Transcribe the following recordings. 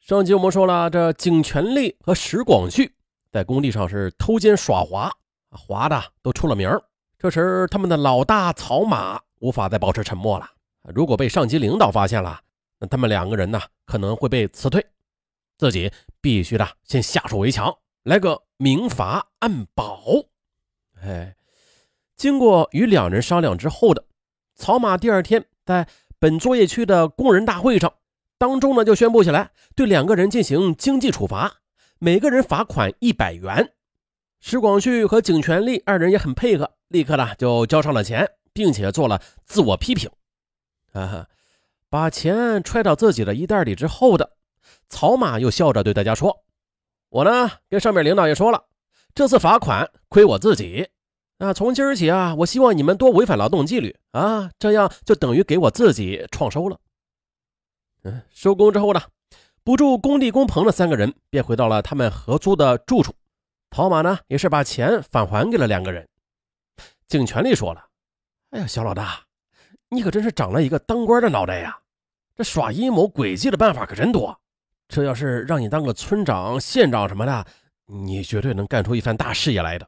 上集我们说了，这景全力和石广旭在工地上是偷奸耍滑，滑的都出了名这时，他们的老大曹马无法再保持沉默了。如果被上级领导发现了，那他们两个人呢可能会被辞退。自己必须的先下手为强，来个明罚暗保。哎，经过与两人商量之后的曹马，第二天在本作业区的工人大会上。当中呢，就宣布起来，对两个人进行经济处罚，每个人罚款一百元。石广旭和景全力二人也很配合，立刻呢就交上了钱，并且做了自我批评。啊，把钱揣到自己的衣袋里之后的曹马又笑着对大家说：“我呢跟上面领导也说了，这次罚款亏我自己。啊，从今儿起啊，我希望你们多违反劳动纪律啊，这样就等于给我自己创收了。”嗯，收工之后呢，不住工地工棚的三个人便回到了他们合租的住处。陶马呢，也是把钱返还给了两个人。景全力说了：“哎呀，小老大，你可真是长了一个当官的脑袋呀！这耍阴谋诡计的办法可真多。这要是让你当个村长、县长什么的，你绝对能干出一番大事业来的。”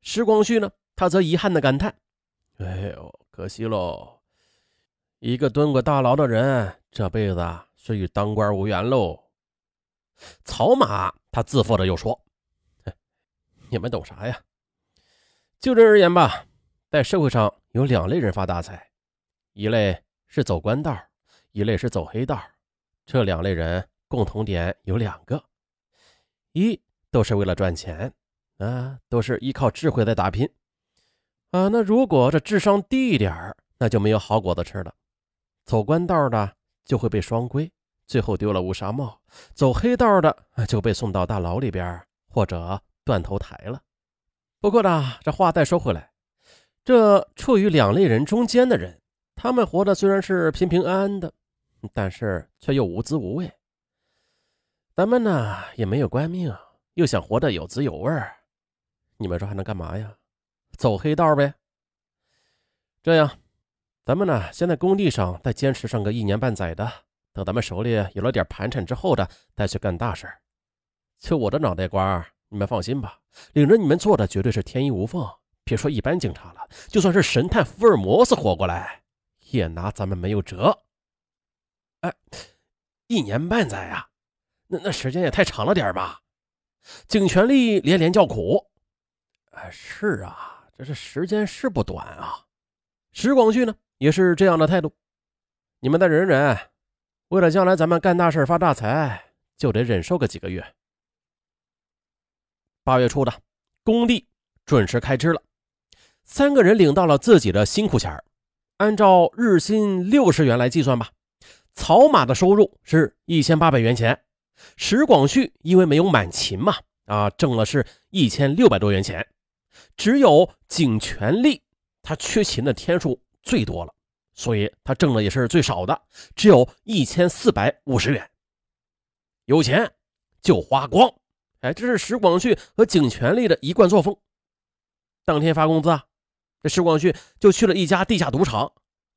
石光旭呢，他则遗憾的感叹：“哎呦，可惜喽。”一个蹲过大牢的人，这辈子是与当官无缘喽。曹马他自负的又说：“你们懂啥呀？就这而言吧，在社会上有两类人发大财，一类是走官道，一类是走黑道。这两类人共同点有两个：一都是为了赚钱，啊，都是依靠智慧在打拼，啊，那如果这智商低一点那就没有好果子吃了。”走官道的就会被双规，最后丢了乌纱帽；走黑道的就被送到大牢里边，或者断头台了。不过呢，这话再说回来，这处于两类人中间的人，他们活的虽然是平平安安的，但是却又无滋无味。咱们呢也没有官命，又想活得有滋有味，你们说还能干嘛呀？走黑道呗。这样。咱们呢，先在工地上再坚持上个一年半载的，等咱们手里有了点盘缠之后的，再去干大事就我的脑袋瓜，你们放心吧，领着你们做的绝对是天衣无缝。别说一般警察了，就算是神探福尔摩斯活过来，也拿咱们没有辙。哎，一年半载啊，那那时间也太长了点吧？景全力连连叫苦。哎，是啊，这是时间是不短啊。石广旭呢？也是这样的态度，你们再忍忍，为了将来咱们干大事发大财，就得忍受个几个月。八月初的工地准时开支了，三个人领到了自己的辛苦钱按照日薪六十元来计算吧，草马的收入是一千八百元钱，石广旭因为没有满勤嘛，啊，挣了是一千六百多元钱，只有景全力他缺勤的天数。最多了，所以他挣的也是最少的，只有一千四百五十元。有钱就花光，哎，这是石广旭和景全力的一贯作风。当天发工资啊，这石广旭就去了一家地下赌场，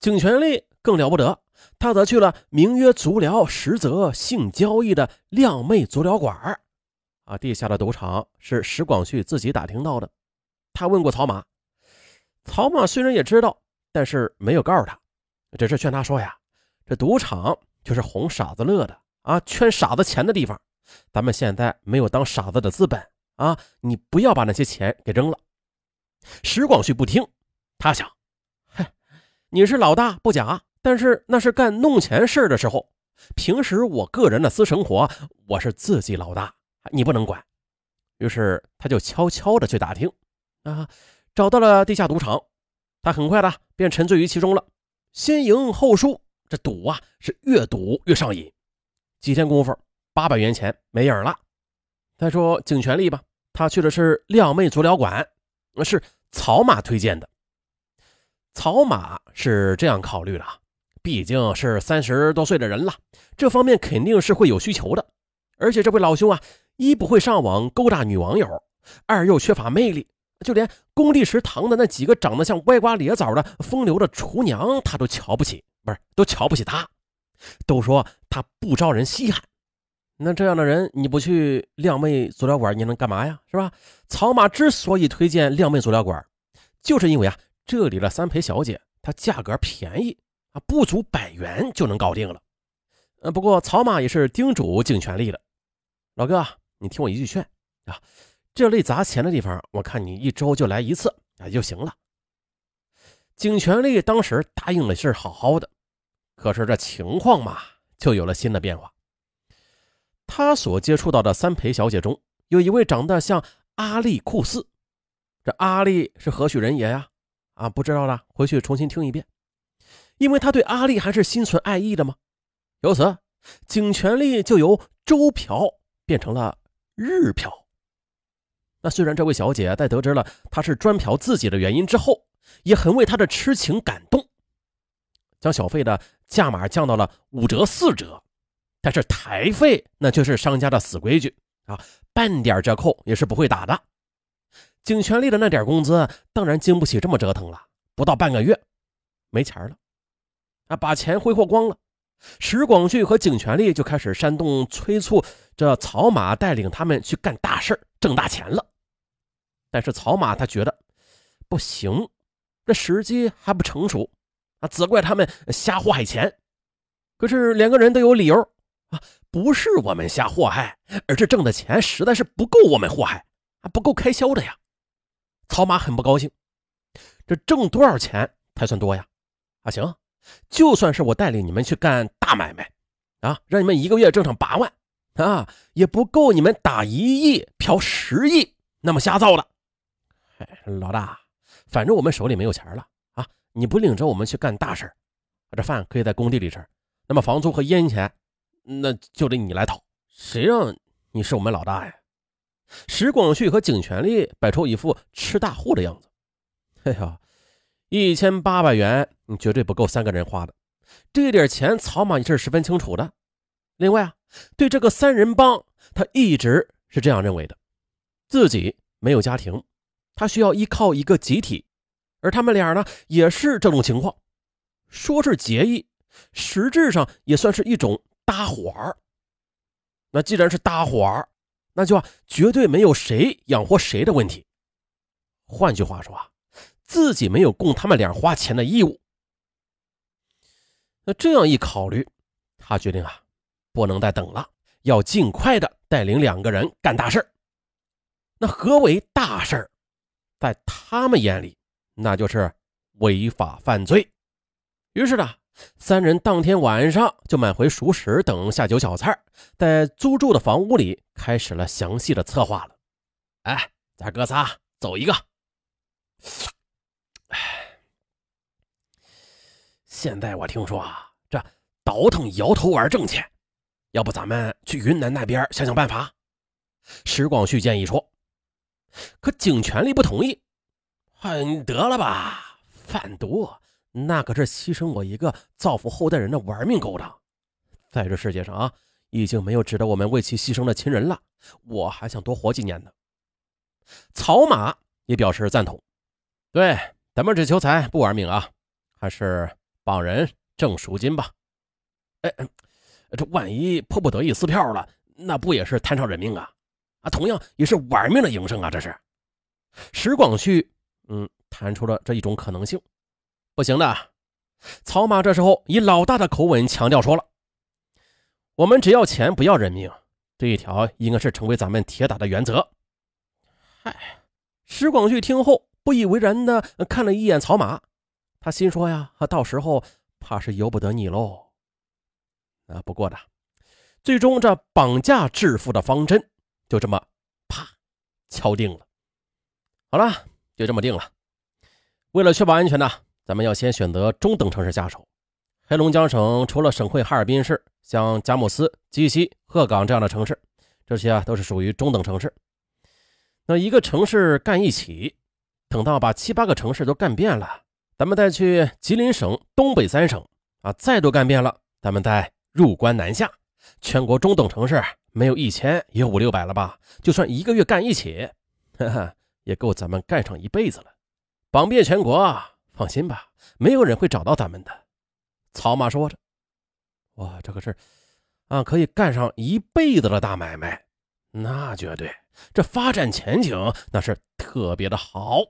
景全力更了不得，他则去了名曰足疗，实则性交易的靓妹足疗馆啊，地下的赌场是石广旭自己打听到的。他问过曹马，曹马虽然也知道。但是没有告诉他，只是劝他说呀：“这赌场就是哄傻子乐的啊，圈傻子钱的地方。咱们现在没有当傻子的资本啊，你不要把那些钱给扔了。”石广旭不听，他想：“嗨，你是老大不假，但是那是干弄钱事的时候，平时我个人的私生活，我是自己老大，你不能管。”于是他就悄悄的去打听，啊，找到了地下赌场。他很快的便沉醉于其中了，先赢后输，这赌啊是越赌越上瘾。几天功夫，八百元钱没影了。再说景全力吧，他去的是靓妹足疗馆，是曹马推荐的。曹马是这样考虑的，毕竟是三十多岁的人了，这方面肯定是会有需求的。而且这位老兄啊，一不会上网勾搭女网友，二又缺乏魅力。就连工地食堂的那几个长得像歪瓜裂枣的风流的厨娘，他都瞧不起，不是都瞧不起他，都说他不招人稀罕。那这样的人，你不去靓妹足疗馆，你能干嘛呀？是吧？草马之所以推荐靓妹足疗馆，就是因为啊，这里的三陪小姐她价格便宜啊，不足百元就能搞定了。呃，不过草马也是叮嘱尽全力的，老哥，你听我一句劝啊，这类砸钱的地方，我看你一周就来一次啊就行了。景全力当时答应的是好好的，可是这情况嘛，就有了新的变化。他所接触到的三陪小姐中，有一位长得像阿丽库斯。这阿丽是何许人也呀？啊，不知道了，回去重新听一遍。因为他对阿丽还是心存爱意的嘛。由此，景全力就由周嫖变成了日嫖。那虽然这位小姐在得知了他是专嫖自己的原因之后，也很为他的痴情感动，将小费的价码降到了五折、四折。但是台费那却是商家的死规矩啊，半点折扣也是不会打的。景全力的那点工资当然经不起这么折腾了，不到半个月没钱了，啊，把钱挥霍光了。石广旭和景全力就开始煽动催促这草马带领他们去干大事挣大钱了。但是草马他觉得不行，这时机还不成熟啊，责怪他们瞎祸害钱。可是两个人都有理由。啊，不是我们瞎祸害，而是挣的钱实在是不够我们祸害，啊，不够开销的呀。草马很不高兴，这挣多少钱才算多呀？啊，行，就算是我带领你们去干大买卖，啊，让你们一个月挣上八万，啊，也不够你们打一亿嫖十亿那么瞎造的。老大，反正我们手里没有钱了啊，你不领着我们去干大事这饭可以在工地里吃，那么房租和烟钱。那就得你来讨，谁让你是我们老大呀？石广旭和景全力摆出一副吃大户的样子。哎呀，一千八百元，你绝对不够三个人花的。这点钱，曹马也是十分清楚的。另外啊，对这个三人帮，他一直是这样认为的：自己没有家庭，他需要依靠一个集体，而他们俩呢，也是这种情况。说是结义，实质上也算是一种。搭伙儿，那既然是搭伙儿，那就绝对没有谁养活谁的问题。换句话说啊，自己没有供他们俩花钱的义务。那这样一考虑，他决定啊，不能再等了，要尽快的带领两个人干大事那何为大事在他们眼里，那就是违法犯罪。于是呢。三人当天晚上就买回熟食等下酒小菜，在租住的房屋里开始了详细的策划了。哎，咱哥仨走一个。哎，现在我听说啊，这倒腾摇头丸挣钱，要不咱们去云南那边想想办法？石广旭建议说。可警权力不同意。哎，得了吧，贩毒。那可是牺牲我一个造福后代人的玩命勾当，在这世界上啊，已经没有值得我们为其牺牲的亲人了。我还想多活几年呢。草马也表示赞同，对，咱们只求财不玩命啊，还是帮人挣赎金吧。哎，这万一迫不得已撕票了，那不也是摊上人命啊？啊，同样也是玩命的营生啊，这是。石广旭，嗯，谈出了这一种可能性。不行的，曹马这时候以老大的口吻强调说了：“我们只要钱不要人命，这一条应该是成为咱们铁打的原则。”嗨，石广旭听后不以为然的看了一眼曹马，他心说呀：“到时候怕是由不得你喽。”啊，不过的，最终这绑架致富的方针就这么啪敲定了。好了，就这么定了。为了确保安全呢。咱们要先选择中等城市下手。黑龙江省除了省会哈尔滨市，像佳木斯、鸡西、鹤岗这样的城市，这些啊都是属于中等城市。那一个城市干一起，等到把七八个城市都干遍了，咱们再去吉林省东北三省啊，再都干遍了，咱们再入关南下。全国中等城市没有一千也有五六百了吧？就算一个月干一起，哈哈，也够咱们干上一辈子了，榜遍全国。放心吧，没有人会找到咱们的。”草马说着，“哇，这可是啊，可以干上一辈子的大买卖，那绝对，这发展前景那是特别的好。